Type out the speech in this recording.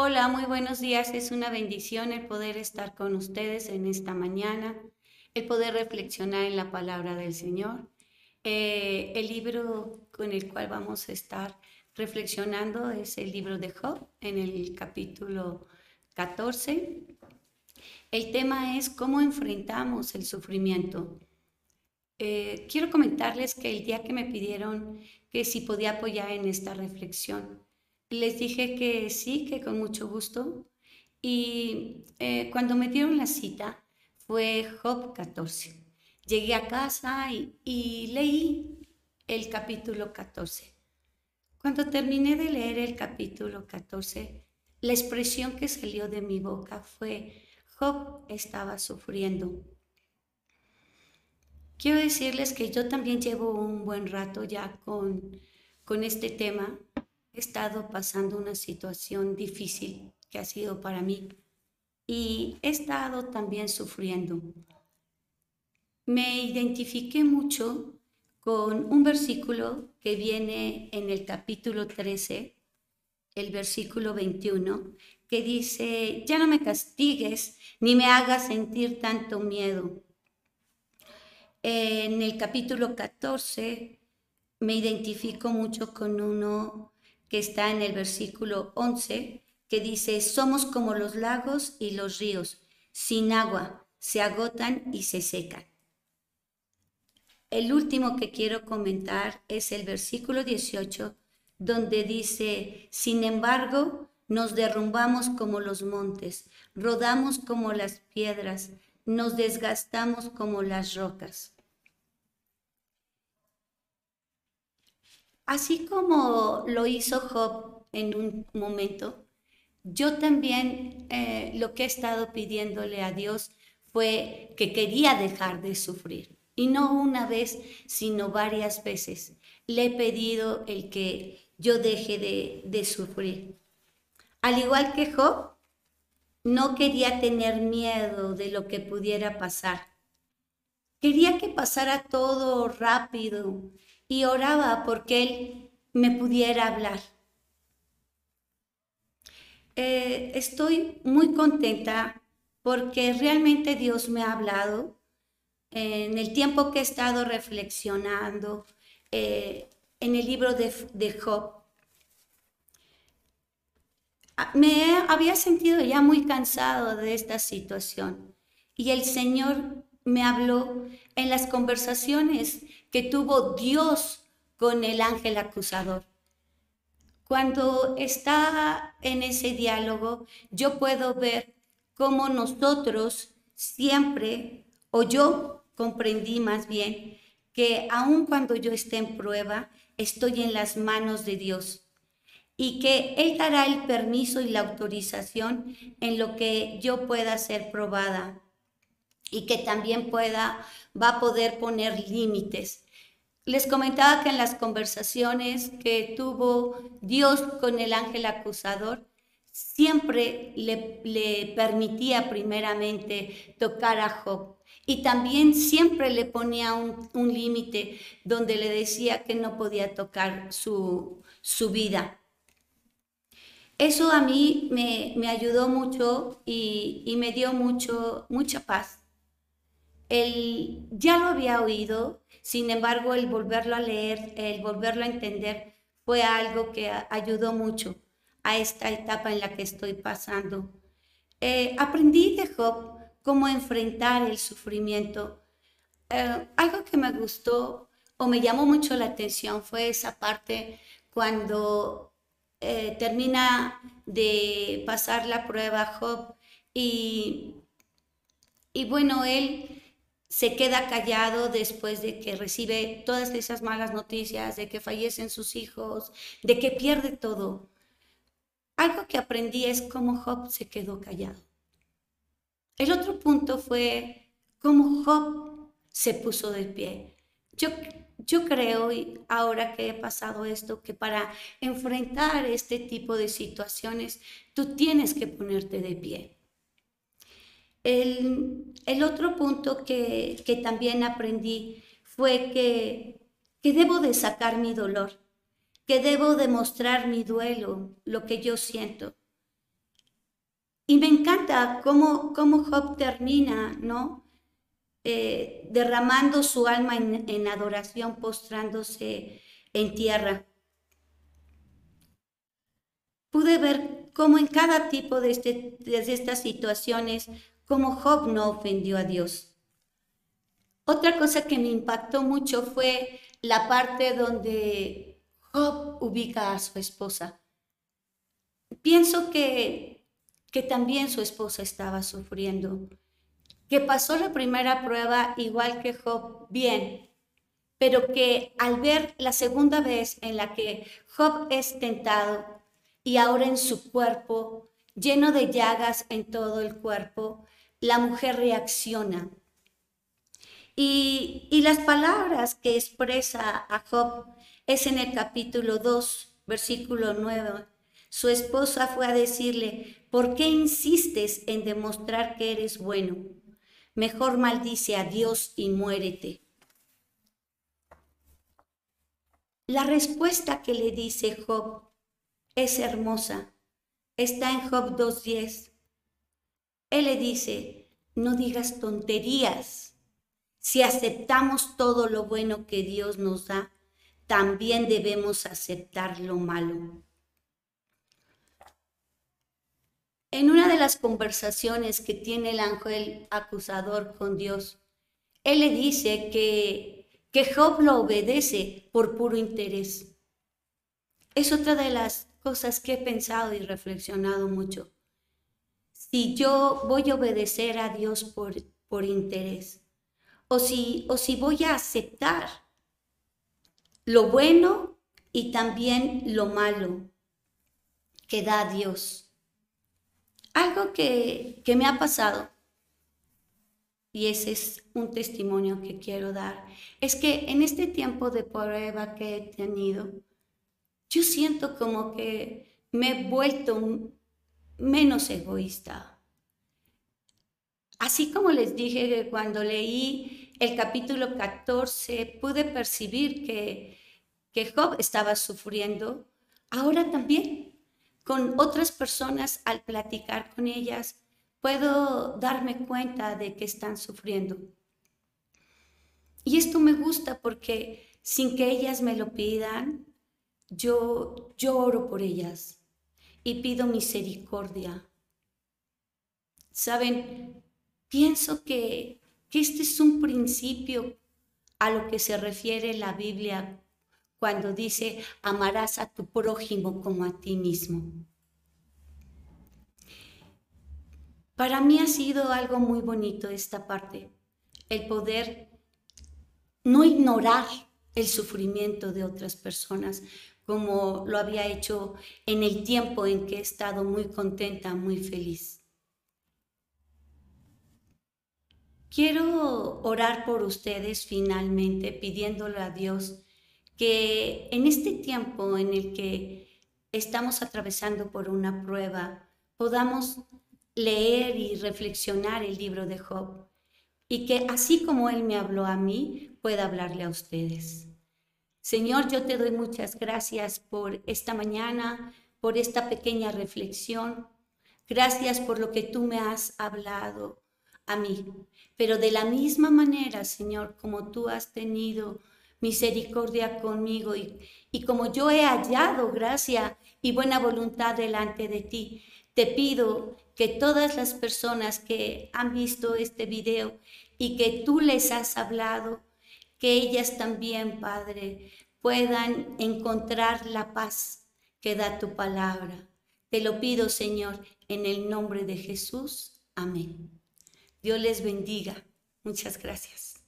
Hola, muy buenos días. Es una bendición el poder estar con ustedes en esta mañana, el poder reflexionar en la palabra del Señor. Eh, el libro con el cual vamos a estar reflexionando es el libro de Job en el capítulo 14. El tema es cómo enfrentamos el sufrimiento. Eh, quiero comentarles que el día que me pidieron que si podía apoyar en esta reflexión, les dije que sí, que con mucho gusto. Y eh, cuando me dieron la cita fue Job 14. Llegué a casa y, leí el capítulo 14. Cuando terminé de leer el capítulo 14, la expresión que salió de mi boca fue, Job estaba sufriendo. Quiero decirles que yo también llevo un buen rato ya con, con este tema he estado pasando una situación difícil que ha sido para mí y he estado también sufriendo. Me identifiqué mucho con un versículo que viene en el capítulo 13, el versículo 21, que dice, ya no me castigues ni me hagas sentir tanto miedo. En el capítulo 14 me identifico mucho con uno que está en el versículo 11, que dice, somos como los lagos y los ríos, sin agua, se agotan y se secan. El último que quiero comentar es el versículo 18, donde dice, sin embargo, nos derrumbamos como los montes, rodamos como las piedras, nos desgastamos como las rocas. Así como lo hizo Job en un momento, yo también eh, lo que he estado pidiéndole a Dios fue que quería dejar de sufrir. Y no una vez, sino varias veces. Le he pedido el que yo deje de, de sufrir. Al igual que Job, no quería tener miedo de lo que pudiera pasar. Quería que pasara todo rápido, y oraba porque Él me pudiera hablar. Eh, estoy muy contenta porque realmente Dios me ha hablado en el tiempo que he estado reflexionando eh, en el libro de, Job. Ah, me había sentido ya muy cansado de esta situación y el Señor me habló en las conversaciones que tuvo Dios con el ángel acusador. Cuando está en ese diálogo, yo puedo ver cómo nosotros siempre, o yo comprendí más bien, que aun cuando yo esté en prueba, estoy en las manos de Dios y que Él dará el permiso y la autorización en lo que yo pueda ser probada y que también pueda, va a poder poner límites. Les comentaba que en las conversaciones que tuvo Dios con el ángel acusador, siempre le, permitía primeramente tocar a Job. Y también siempre le ponía un, un límite donde le decía que no podía tocar su, su vida. Eso a mí me, me ayudó mucho y, y, me dio mucho, mucha paz él ya lo había oído, sin embargo, el volverlo a leer, el volverlo a entender, fue algo que ayudó mucho a esta etapa en la que estoy pasando. Eh, aprendí de Job cómo enfrentar el sufrimiento. Eh, algo que me gustó o me llamó mucho la atención fue esa parte cuando eh, termina de pasar la prueba Job y, y bueno, él se queda callado después de que recibe todas esas malas noticias, de que fallecen sus hijos, de que pierde todo. Algo que aprendí es cómo Job se quedó callado. El otro punto fue cómo Job se puso de pie. Yo, yo creo, ahora que he pasado esto, que para enfrentar este tipo de situaciones, tú tienes que ponerte de pie. El, el otro punto que, que, también aprendí fue que, que debo de sacar mi dolor, que debo demostrar mi duelo, lo que yo siento. Y me encanta cómo, cómo Job termina, ¿no? Eh, derramando su alma en, adoración, postrándose en tierra. Pude ver cómo en cada tipo de, este, de estas situaciones, cómo Job no ofendió a Dios. Otra cosa que me impactó mucho fue la parte donde Job ubica a su esposa. Pienso que, que también su esposa estaba sufriendo que pasó la primera prueba igual que Job bien, pero que al ver la segunda vez en la que Job es tentado y ahora en su cuerpo, lleno de llagas en todo el cuerpo, la mujer reacciona. Y, las palabras que expresa a Job es en el capítulo 2, versículo 9. Su esposa fue a decirle, ¿por qué insistes en demostrar que eres bueno? mejor maldice a Dios y muérete. La respuesta que le dice Job es hermosa. Está en Job 2.10. Él le dice, no digas tonterías. Si aceptamos todo lo bueno que Dios nos da, también debemos aceptar lo malo. En una de las conversaciones que tiene el ángel acusador con Dios, él le dice que, que Job lo obedece por puro interés. Es otra de las cosas que he pensado y reflexionado mucho. Si yo voy a obedecer a Dios por, por interés, o si, o si voy a aceptar lo bueno y también lo malo que da Dios. Algo que, me ha pasado, y ese es un testimonio que quiero dar, es que en este tiempo de prueba que he tenido, yo siento como que me he vuelto menos egoísta. Así como les dije que cuando leí el capítulo 14, pude percibir que, que Job estaba sufriendo, ahora también con otras personas al platicar con ellas, puedo darme cuenta de que están sufriendo. Y esto me gusta porque sin que ellas me lo pidan, yo lloro por ellas y pido misericordia. Saben, pienso que, que este es un principio a lo que se refiere la Biblia cuando dice, amarás a tu prójimo como a ti mismo. Para mí ha sido algo muy bonito esta parte, el poder no ignorar el sufrimiento de otras personas como lo había hecho en el tiempo en que he estado muy contenta, muy feliz. Quiero orar por ustedes finalmente, pidiéndole a Dios que en este tiempo en el que estamos atravesando por una prueba, podamos leer y reflexionar el libro de Job y que así como Él me habló a mí, pueda hablarle a ustedes. Señor, yo te doy muchas gracias por esta mañana, por esta pequeña reflexión. Gracias por lo que tú me has hablado a mí. Pero de la misma manera, Señor, como tú has tenido misericordia conmigo y, como yo he hallado gracia y buena voluntad delante de ti, te pido que todas las personas que han visto este video y que tú les has hablado, que ellas también, Padre, puedan encontrar la paz que da tu palabra. Te lo pido, Señor, en el nombre de Jesús. Amén. Dios les bendiga. Muchas gracias.